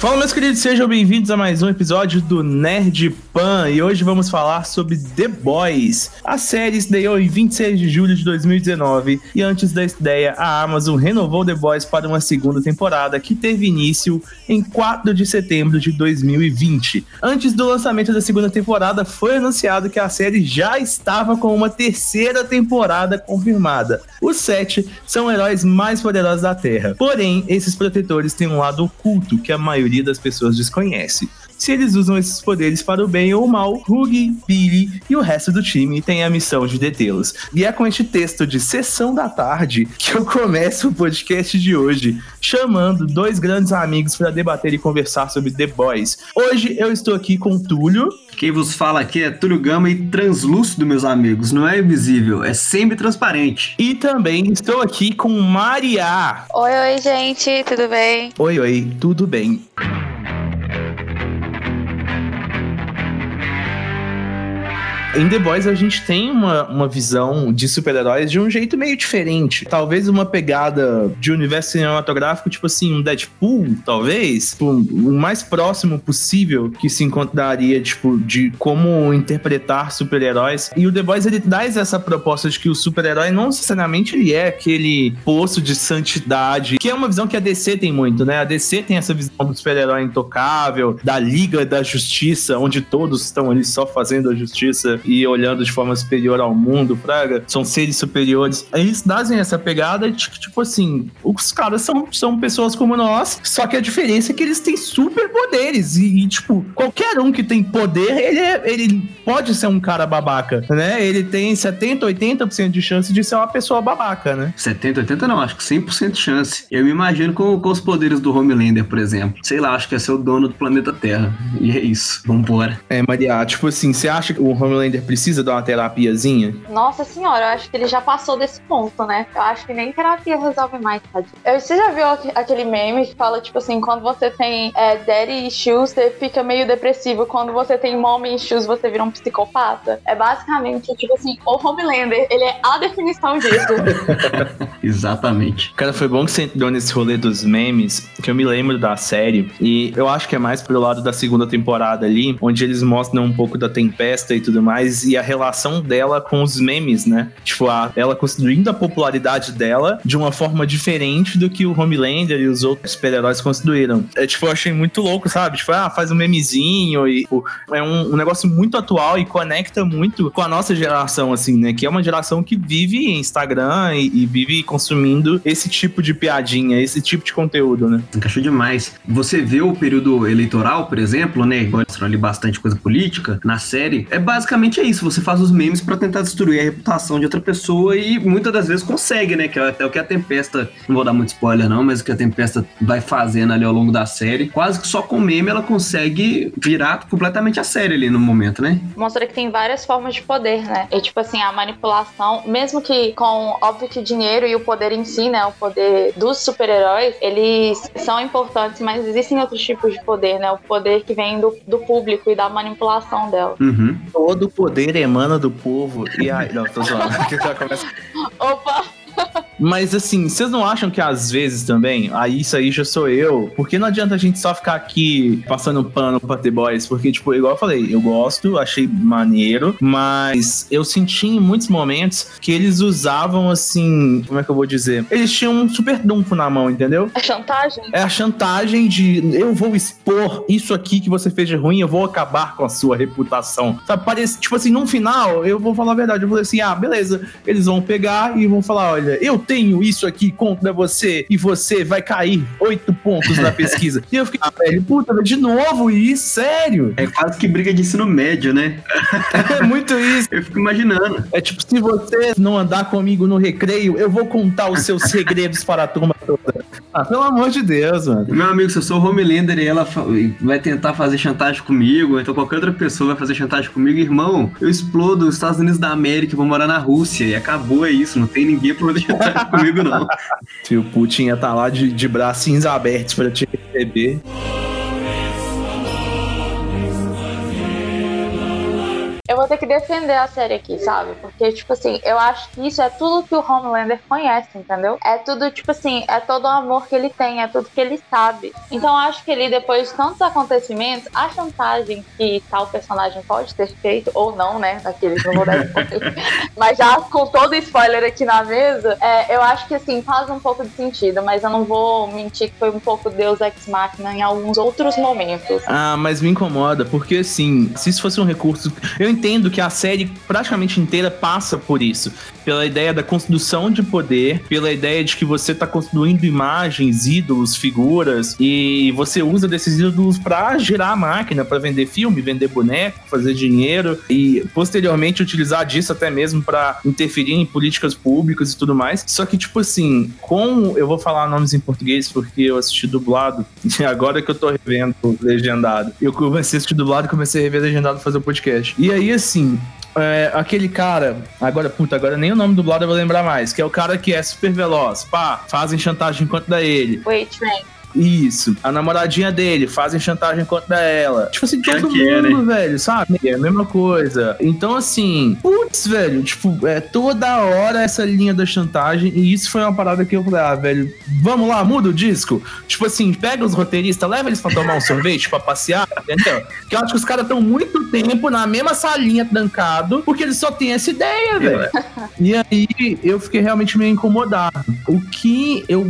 Fala, meus queridos, sejam bem-vindos a mais um episódio do Nerd Pan e hoje vamos falar sobre The Boys. A série estreou em 26 de julho de 2019 e antes da estreia, a Amazon renovou The Boys para uma segunda temporada que teve início em 4 de setembro de 2020. Antes do lançamento da segunda temporada, foi anunciado que a série já estava com uma terceira temporada confirmada. Os sete são heróis mais poderosos da Terra. Porém, esses protetores têm um lado oculto que a maioria das pessoas desconhece. Se eles usam esses poderes para o bem ou o mal, Huggy, Billy e o resto do time têm a missão de detê-los. E é com este texto de Sessão da Tarde que eu começo o podcast de hoje, chamando dois grandes amigos para debater e conversar sobre The Boys. Hoje eu estou aqui com Túlio. Quem vos fala aqui é Túlio Gama e translúcido, meus amigos. Não é invisível, é sempre transparente. E também estou aqui com Maria. Oi, oi, gente, tudo bem? Oi, oi, tudo bem. Em The Boys a gente tem uma, uma visão de super-heróis de um jeito meio diferente. Talvez uma pegada de universo cinematográfico, tipo assim, um Deadpool, talvez. Tipo, o mais próximo possível que se encontraria, tipo, de como interpretar super-heróis. E o The Boys, ele traz essa proposta de que o super-herói não necessariamente ele é aquele poço de santidade, que é uma visão que a DC tem muito, né? A DC tem essa visão do super-herói intocável, da Liga da Justiça, onde todos estão ali só fazendo a justiça e olhando de forma superior ao mundo, praga, são seres superiores. Eles trazem essa pegada de que, tipo assim, os caras são, são pessoas como nós, só que a diferença é que eles têm superpoderes e, e, tipo, qualquer um que tem poder, ele, é, ele pode ser um cara babaca, né? Ele tem 70, 80% de chance de ser uma pessoa babaca, né? 70, 80 não, acho que 100% de chance. Eu me imagino com, com os poderes do Homelander, por exemplo. Sei lá, acho que é ser o dono do planeta Terra. E é isso, vambora. É, Maria, tipo assim, você acha que o Homelander Homelander precisa dar uma terapiazinha? Nossa senhora, eu acho que ele já passou desse ponto, né? Eu acho que nem terapia resolve mais, tadinho. Eu, você já viu aquele meme que fala, tipo assim, quando você tem é, daddy issues, você fica meio depressivo. Quando você tem mommy issues, você vira um psicopata? É basicamente, tipo assim, o Homelander, ele é a definição disso. Exatamente. Cara, foi bom que você entrou nesse rolê dos memes, que eu me lembro da série, e eu acho que é mais pro lado da segunda temporada ali, onde eles mostram um pouco da tempesta e tudo mais e a relação dela com os memes, né? Tipo, a, ela construindo a popularidade dela de uma forma diferente do que o Homelander e os outros super-heróis construíram. É, tipo, eu achei muito louco, sabe? Tipo, ah, faz um memezinho e tipo, é um, um, negócio muito atual e conecta muito com a nossa geração, assim, né? Que é uma geração que vive Instagram e, e vive consumindo esse tipo de piadinha, esse tipo de conteúdo, né? Encaixou demais. Você vê o período eleitoral, por exemplo, né? Mostrando ali bastante coisa política na série. É basicamente basicamente é isso. Você faz os memes para tentar destruir a reputação de outra pessoa e muitas das vezes consegue, né? Que é até o que a Tempesta, não vou dar muito spoiler não, mas o que a Tempesta vai fazendo ali ao longo da série, quase que só com meme ela consegue virar completamente a série ali no momento, né? Mostra que tem várias formas de poder, né? E tipo assim, a manipulação, mesmo que com, óbvio que dinheiro e o poder em si, né? O poder dos super-heróis, eles são importantes, mas existem outros tipos de poder, né? O poder que vem do, do público e da manipulação dela. Uhum. Todo poder emana do povo. E aí, não, tô zoando. Opa! Mas assim, vocês não acham que às vezes também, aí isso aí já sou eu, porque não adianta a gente só ficar aqui passando pano pra The Boys, porque, tipo, igual eu falei, eu gosto, achei maneiro, mas eu senti em muitos momentos que eles usavam, assim, como é que eu vou dizer? Eles tinham um super dunfo na mão, entendeu? É chantagem? É a chantagem de eu vou expor isso aqui que você fez de ruim, eu vou acabar com a sua reputação. Sabe, parece, tipo assim, no final, eu vou falar a verdade, eu vou dizer assim, ah, beleza, eles vão pegar e vão falar, olha, eu tenho isso aqui contra você e você vai cair oito pontos na pesquisa. e eu fiquei, ah, velho, puta, de novo isso, sério? É quase que briga de ensino médio, né? é muito isso. Eu fico imaginando. É tipo, se você não andar comigo no recreio, eu vou contar os seus segredos para a turma toda. Ah, pelo amor de Deus, mano. Meu amigo, se eu sou Homelander e ela vai tentar fazer chantagem comigo, então qualquer outra pessoa vai fazer chantagem comigo, irmão, eu explodo os Estados Unidos da América e vou morar na Rússia. E acabou, é isso. Não tem ninguém pra fazer chantagem comigo, não. Se o Putin ia estar tá lá de, de bracinhos abertos para te receber. Vou ter que defender a série aqui, sabe? Porque, tipo assim, eu acho que isso é tudo que o Homelander conhece, entendeu? É tudo, tipo assim, é todo o amor que ele tem, é tudo que ele sabe. Então, eu acho que ele, depois de tantos acontecimentos, a chantagem que tal personagem pode ter feito, ou não, né? Daqueles não vou dar spoiler. Mas já com todo spoiler aqui na mesa, é, eu acho que, assim, faz um pouco de sentido, mas eu não vou mentir que foi um pouco Deus Ex Machina em alguns outros momentos. Ah, mas me incomoda, porque, assim, se isso fosse um recurso. Eu entendo que a série praticamente inteira passa por isso. Pela ideia da construção de poder, pela ideia de que você tá construindo imagens, ídolos, figuras, e você usa desses ídolos para gerar a máquina, para vender filme, vender boneco, fazer dinheiro, e posteriormente utilizar disso até mesmo para interferir em políticas públicas e tudo mais. Só que, tipo assim, com. Eu vou falar nomes em português porque eu assisti dublado, e agora que eu tô revendo legendado. Eu comecei a assistir dublado e comecei a rever legendado fazer o podcast. E aí, assim, é, aquele cara, agora, puta, agora nem o nome do dublado eu vou lembrar mais, que é o cara que é super veloz, pá, fazem chantagem contra ele. Wait. Isso. A namoradinha dele, fazem chantagem contra ela. Tipo assim, todo que é, mundo, velho, sabe? É a mesma coisa. Então, assim, putz, velho, tipo, é toda hora essa linha da chantagem. E isso foi uma parada que eu falei, ah, velho, vamos lá, muda o disco. Tipo assim, pega os roteiristas, leva eles pra tomar um sorvete, pra passear, entendeu? Porque eu acho que os caras estão muito tempo na mesma salinha trancado, porque eles só têm essa ideia, velho. E aí eu fiquei realmente meio incomodado. O que eu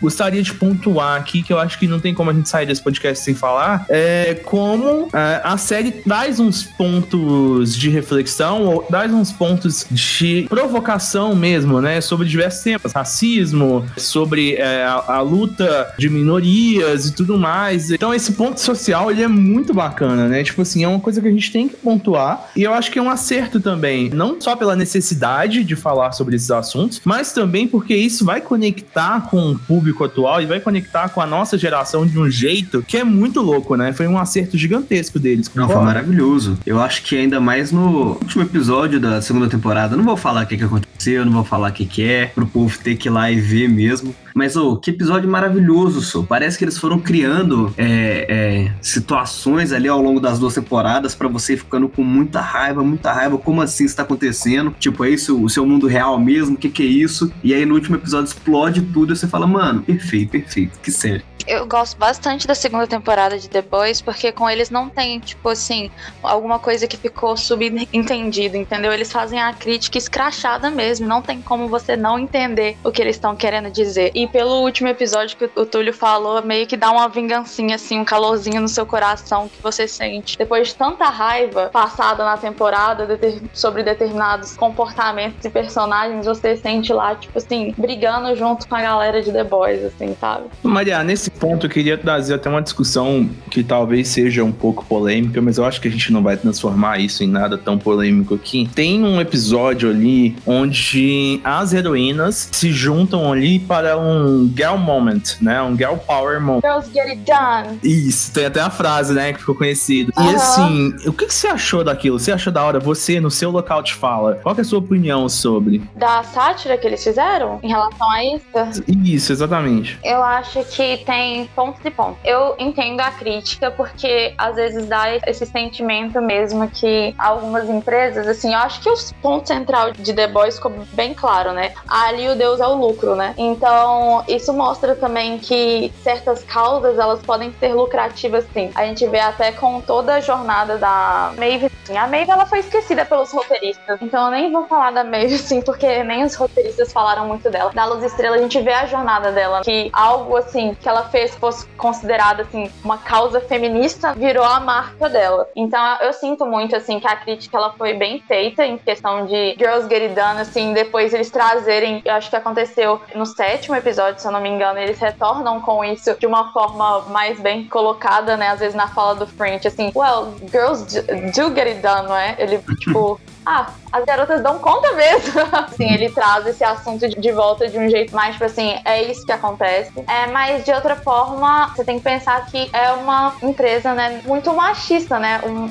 gostaria de pontuar aqui, que eu acho que não tem como a gente sair desse podcast sem falar, é como é, a série traz uns pontos de reflexão, ou traz uns pontos de provocação mesmo, né? Sobre diversos temas, racismo, sobre é, a, a luta de minorias e tudo mais. Então esse ponto social, ele é muito bacana, né? Tipo assim, é uma coisa que a gente tem que pontuar, e eu acho que é um acerto também, não só pela necessidade de falar sobre esses assuntos, mas também porque isso vai conectar com o público atual e vai conectar com a nossa geração de um jeito que é muito louco, né? Foi um acerto gigantesco deles. Não, foi maravilhoso. Eu acho que ainda mais no último episódio da segunda temporada, não vou falar o que, que aconteceu, não vou falar o que, que é, pro povo ter que ir lá e ver mesmo. Mas, ô, que episódio maravilhoso, só. Parece que eles foram criando é, é, situações ali ao longo das duas temporadas pra você ficando com muita raiva, muita raiva. Como assim isso tá acontecendo? Tipo, é isso o seu mundo real mesmo? O que, que é isso? E aí no último episódio explode tudo e você fala, mano, perfeito, perfeito. Que sério. Eu gosto bastante da segunda temporada de The Boys, porque com eles não tem, tipo assim, alguma coisa que ficou subentendido, entendeu? Eles fazem a crítica escrachada mesmo, não tem como você não entender o que eles estão querendo dizer. E pelo último episódio que o Túlio falou, meio que dá uma vingancinha, assim, um calorzinho no seu coração que você sente. Depois de tanta raiva passada na temporada deter- sobre determinados comportamentos e personagens, você sente lá, tipo assim, brigando junto com a galera de The Boys, assim, sabe? Maria, nesse ponto eu queria trazer até uma discussão que talvez seja um pouco polêmica, mas eu acho que a gente não vai transformar isso em nada tão polêmico aqui. Tem um episódio ali onde as heroínas se juntam ali para um girl moment, né? Um girl power moment. Girls get it done. Isso, tem até a frase, né, que ficou conhecido. E Aham. assim, o que, que você achou daquilo? Você achou da hora? Você, no seu local de fala, qual é a sua opinião sobre? Da sátira que eles fizeram em relação a isso, Isso, exatamente. eu acho que tem pontos e pontos. Eu entendo a crítica porque às vezes dá esse sentimento mesmo que algumas empresas, assim, eu acho que o ponto central de The Boys ficou bem claro, né? Ali o Deus é o lucro, né? Então, isso mostra também que certas causas, elas podem ser lucrativas sim. A gente vê até com toda a jornada da Maeve. assim, A Maeve, ela foi esquecida pelos roteiristas. Então, eu nem vou falar da Maeve, assim, porque nem os roteiristas falaram muito dela. Da Luz Estrela, a gente vê a jornada dela, que algo, assim, que ela fez fosse considerado, assim, uma causa feminista, virou a marca dela. Então, eu sinto muito, assim, que a crítica, ela foi bem feita em questão de Girls Get It Done, assim, depois eles trazerem, eu acho que aconteceu no sétimo episódio, se eu não me engano, eles retornam com isso de uma forma mais bem colocada, né, às vezes na fala do French, assim, well, girls do do get it done, não é? Ele, tipo, ah, as garotas dão conta mesmo. assim, ele traz esse assunto de volta de um jeito mais, tipo assim, é isso que acontece. É, mas de outra forma, você tem que pensar que é uma empresa, né, muito machista, né? Um,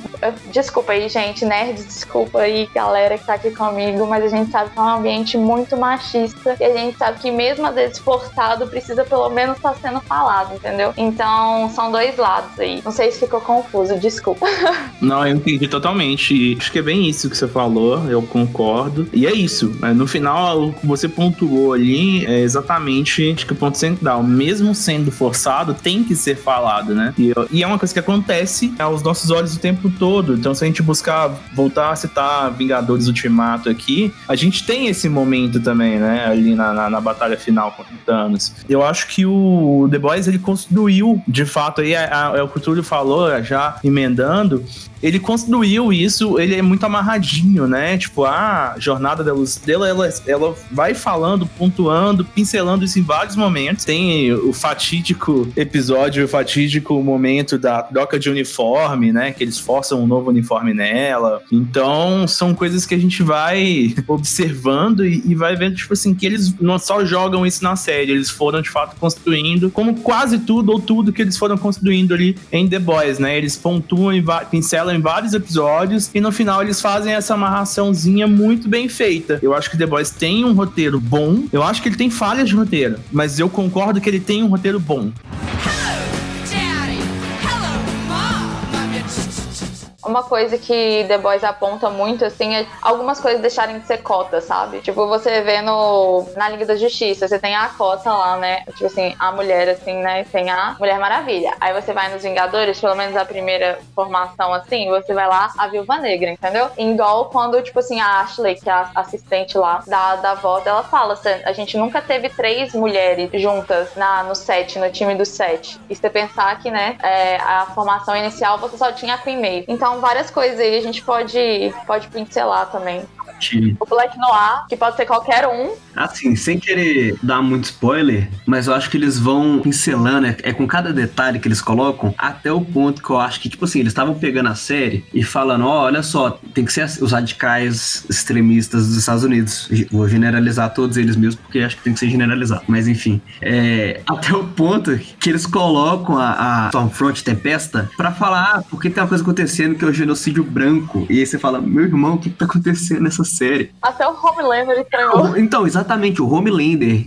desculpa aí, gente, nerd, desculpa aí, galera que tá aqui comigo, mas a gente sabe que é um ambiente muito machista e a gente sabe que mesmo às vezes forçado, precisa pelo menos estar tá sendo falado, entendeu? Então, são dois lados aí. Não sei se ficou confuso, desculpa. Não, eu entendi totalmente. Acho que é bem isso que você falou, eu concordo. E é isso. Né? No final, você pontuou ali é exatamente acho que o ponto central. Mesmo sendo forçado, tem que ser falado, né? E, e é uma coisa que acontece aos nossos olhos o tempo todo. Então, se a gente buscar voltar a citar Vingadores Ultimato aqui, a gente tem esse momento também, né? Ali na, na, na batalha final contra Thanos. Eu acho que o The Boys ele construiu, de fato, aí é, é o que o Túlio falou, já emendando, ele construiu isso, ele é muito amarradinho, né? Tipo, a jornada da luz dela, ela, ela vai falando, pontuando, pincelando isso em vários momentos. Tem o fatídico episódio, o fatídico momento da troca de uniforme, né? Que eles forçam um novo uniforme nela. Então, são coisas que a gente vai observando e, e vai vendo, tipo assim, que eles não só jogam isso na série, eles foram de fato construindo, como quase tudo ou tudo que eles foram construindo ali em The Boys, né? Eles pontuam e pincelam em vários episódios e no final eles fazem essa amarraçãozinha muito bem feita. Eu acho que The Boys tem um roteiro bom, eu acho que ele tem falhas de roteiro, mas eu concordo que ele tem um roteiro bom. Uma coisa que The Boys aponta muito, assim, é algumas coisas deixarem de ser cota, sabe? Tipo, você vê no, na Liga da Justiça, você tem a cota lá, né? Tipo assim, a mulher, assim, né? Tem a Mulher Maravilha. Aí você vai nos Vingadores, pelo menos a primeira formação, assim, você vai lá, a Viúva Negra, entendeu? Igual quando, tipo assim, a Ashley, que é a assistente lá da, da avó ela fala, a gente nunca teve três mulheres juntas na, no set, no time do set. E você pensar que, né, é, a formação inicial você só tinha a Queen Maeve. Então, várias coisas aí, a gente pode, pode pincelar também. O Black Noir, que pode ser qualquer um. Assim, sem querer dar muito spoiler, mas eu acho que eles vão pincelando, é, é com cada detalhe que eles colocam, até o ponto que eu acho que, tipo assim, eles estavam pegando a série e falando, ó, oh, olha só, tem que ser os radicais extremistas dos Estados Unidos. Vou generalizar todos eles mesmo, porque acho que tem que ser generalizado. Mas enfim, é, até o ponto que eles colocam a, a Stormfront Tempesta pra falar, ah, porque tem uma coisa acontecendo que é o genocídio branco. E aí você fala, meu irmão, o que, que tá acontecendo nessa série. Até o Homelander estranhou. Então, exatamente, o Homelander,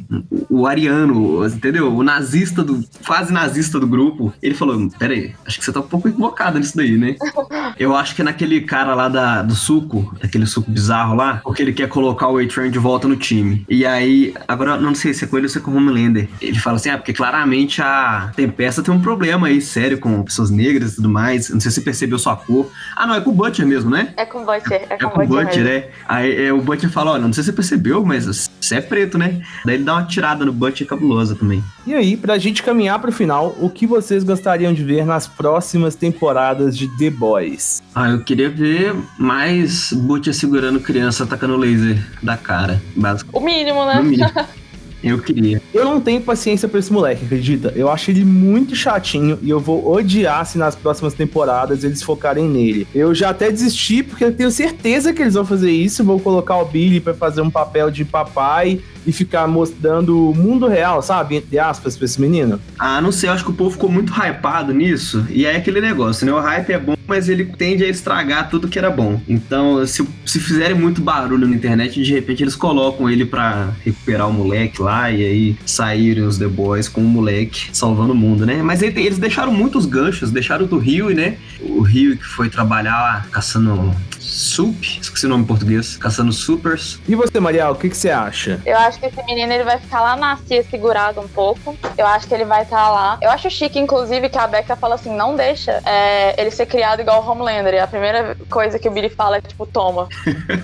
o ariano, entendeu? O nazista do. quase nazista do grupo. Ele falou: Pera aí, acho que você tá um pouco equivocado nisso daí, né? Eu acho que é naquele cara lá da, do suco, aquele suco bizarro lá, porque ele quer colocar o A-Train de volta no time. E aí, agora não sei se é com ele ou se é com o Homelander. Ele fala assim: ah, porque claramente a Tempesta tem um problema aí, sério, com pessoas negras e tudo mais. Não sei se você percebeu sua cor. Ah, não, é com o Butcher mesmo, né? É com o Butcher, é, é com, com o Butcher, Butcher é. Aí é, o Butcher fala, olha, não sei se você percebeu, mas você é preto, né? Daí ele dá uma tirada no Butcher cabulosa também. E aí, pra gente caminhar pro final, o que vocês gostariam de ver nas próximas temporadas de The Boys? Ah, eu queria ver mais Butcher segurando criança atacando laser da cara, basicamente. O mínimo, né? O mínimo. Eu queria. Eu não tenho paciência pra esse moleque, acredita? Eu acho ele muito chatinho e eu vou odiar se nas próximas temporadas eles focarem nele. Eu já até desisti porque eu tenho certeza que eles vão fazer isso. Vou colocar o Billy para fazer um papel de papai e ficar mostrando o mundo real, sabe? Entre aspas, pra esse menino. Ah, não sei, acho que o povo ficou muito hypado nisso. E é aquele negócio, né? O hype é bom, mas ele tende a estragar tudo que era bom. Então, se, se fizerem muito barulho na internet, de repente eles colocam ele para recuperar o moleque lá e aí saírem os The Boys com o moleque salvando o mundo, né? Mas eles deixaram muitos ganchos, deixaram do Rio, né? O Rio que foi trabalhar caçando Sup, esqueci o nome em português, caçando supers. E você, Marial, o que, que você acha? Eu acho que esse menino ele vai ficar lá na cia segurado um pouco. Eu acho que ele vai estar tá lá. Eu acho chique, inclusive, que a Becca fala assim: não deixa é, ele ser criado igual o Homelander. E a primeira coisa que o Billy fala é tipo, toma.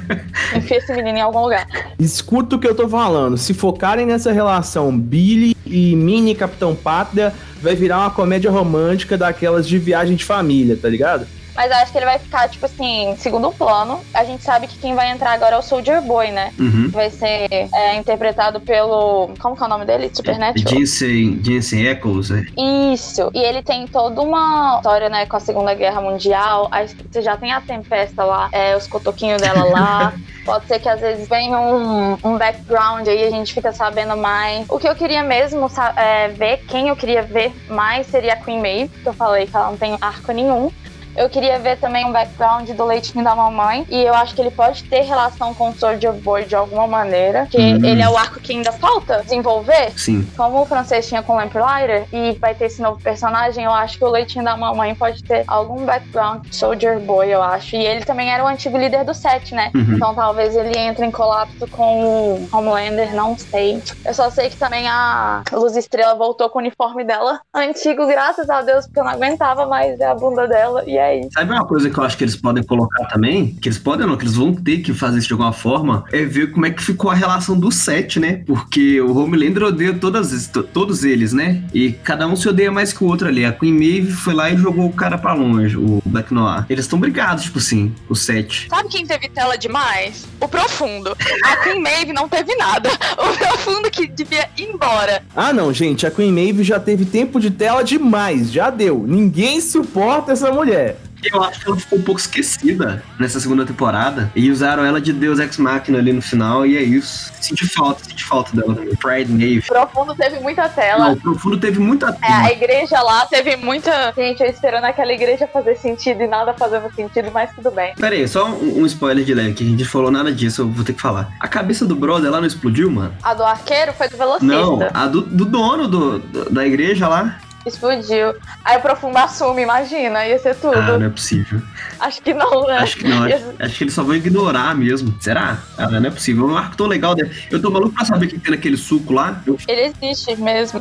Enfia esse menino em algum lugar. Escuta o que eu tô falando. Se focarem nessa relação Billy e Mini Capitão Pátria, vai virar uma comédia romântica daquelas de viagem de família, tá ligado? Mas eu acho que ele vai ficar, tipo assim, segundo plano. A gente sabe que quem vai entrar agora é o Soldier Boy, né? Uhum. Vai ser é, interpretado pelo. Como que é o nome dele? Supernatural? Jensen, Jensen Eccles, é. Isso. E ele tem toda uma história, né, com a Segunda Guerra Mundial. Aí você já tem a Tempesta lá, é, os cotoquinhos dela lá. Pode ser que às vezes venha um, um background aí, a gente fica sabendo mais. O que eu queria mesmo é, ver, quem eu queria ver mais seria a Queen Maeve, que eu falei que ela não tem arco nenhum. Eu queria ver também um background do leitinho da mamãe. E eu acho que ele pode ter relação com o Soldier Boy de alguma maneira. Que hum. ele é o arco que ainda falta desenvolver. Sim. Como o francês tinha com o Lamplighter e vai ter esse novo personagem, eu acho que o leitinho da mamãe pode ter algum background Soldier Boy, eu acho. E ele também era o antigo líder do set, né? Uhum. Então talvez ele entre em colapso com o Homelander, não sei. Eu só sei que também a Luz Estrela voltou com o uniforme dela antigo, graças a Deus, porque eu não aguentava mais ver a bunda dela. E é Sabe uma coisa que eu acho que eles podem colocar também? Que eles podem não, que eles vão ter que fazer isso de alguma forma, é ver como é que ficou a relação do set, né? Porque o Homelander odeia todas, todos eles, né? E cada um se odeia mais que o outro ali. A Queen Maeve foi lá e jogou o cara pra longe, o Black Noir. Eles estão brigados, tipo assim, o set. Sabe quem teve tela demais? O Profundo. A Queen Maeve não teve nada. O Profundo que devia ir embora. Ah, não, gente. A Queen Maeve já teve tempo de tela demais. Já deu. Ninguém suporta essa mulher. Eu acho que ela ficou um pouco esquecida nessa segunda temporada. E usaram ela de Deus Ex Machina ali no final, e é isso. Senti falta, senti falta dela também. Pride Nave. Profundo teve muita tela. Não, Profundo teve muita tela. É, a igreja lá teve muita gente esperando aquela igreja fazer sentido e nada fazendo sentido, mas tudo bem. Pera aí, só um, um spoiler de leve, que a gente falou nada disso, eu vou ter que falar. A cabeça do brother lá não explodiu, mano? A do arqueiro foi do velocista. Não, a do, do dono do, do, da igreja lá explodiu. Aí o Profundo assume, imagina, ia ser tudo. Ah, não é possível. Acho que não, né? Acho que não, acho, acho que eles só vão ignorar mesmo. Será? Ah, não é possível. É um arco tão legal. Né? Eu tô maluco pra saber o que tem naquele suco lá. Eu... Ele existe mesmo.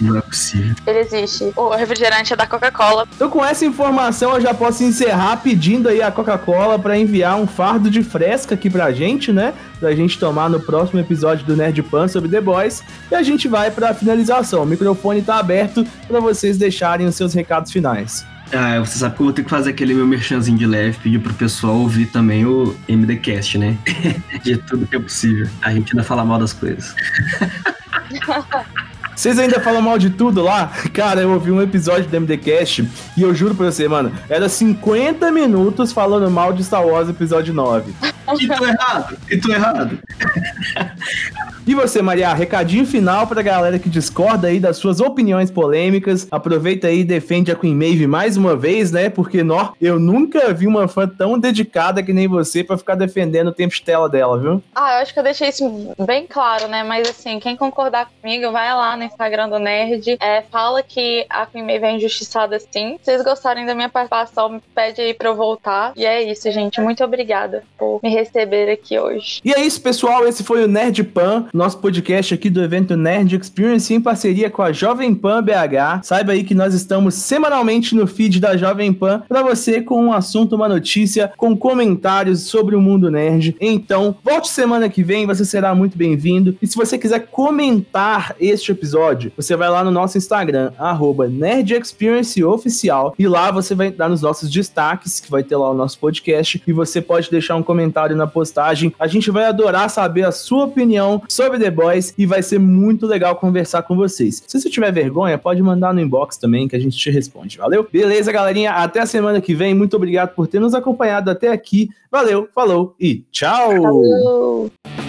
Não é possível. Ele existe. O refrigerante é da Coca-Cola. Então, com essa informação, eu já posso encerrar pedindo aí a Coca-Cola para enviar um fardo de fresca aqui pra gente, né? Pra gente tomar no próximo episódio do Nerd Pan sobre The Boys. E a gente vai pra finalização. O microfone tá aberto para vocês deixarem os seus recados finais. Ah, você sabe que eu vou ter que fazer aquele meu merchanzinho de leve, pedir pro pessoal ouvir também o MDCast, né? de tudo que é possível. A gente ainda fala mal das coisas. Vocês ainda falam mal de tudo lá? Cara, eu ouvi um episódio do MDCast e eu juro pra você, mano, era 50 minutos falando mal de Star Wars episódio 9. E tô errado, e tô errado. E você, Maria, recadinho final pra galera que discorda aí das suas opiniões polêmicas. Aproveita aí e defende a Queen Maeve mais uma vez, né? Porque, nó, eu nunca vi uma fã tão dedicada que nem você pra ficar defendendo o tempo de tela dela, viu? Ah, eu acho que eu deixei isso bem claro, né? Mas assim, quem concordar comigo, vai lá no Instagram do Nerd, é, fala que a Queen Maeve é injustiçada sim. Se vocês gostarem da minha participação, me pede aí pra eu voltar. E é isso, gente. Muito obrigada por me receber aqui hoje. E é isso, pessoal. Esse foi o Nerd Pan nosso podcast aqui do evento Nerd Experience em parceria com a Jovem Pan BH. Saiba aí que nós estamos semanalmente no feed da Jovem Pan para você com um assunto, uma notícia, com comentários sobre o mundo nerd. Então, volte semana que vem, você será muito bem-vindo. E se você quiser comentar este episódio, você vai lá no nosso Instagram, arroba e lá você vai dar nos nossos destaques, que vai ter lá o nosso podcast, e você pode deixar um comentário na postagem. A gente vai adorar saber a sua opinião sobre sobre The Boys e vai ser muito legal conversar com vocês. Se você tiver vergonha, pode mandar no inbox também que a gente te responde, valeu? Beleza, galerinha? Até a semana que vem. Muito obrigado por ter nos acompanhado até aqui. Valeu, falou e tchau! Falou.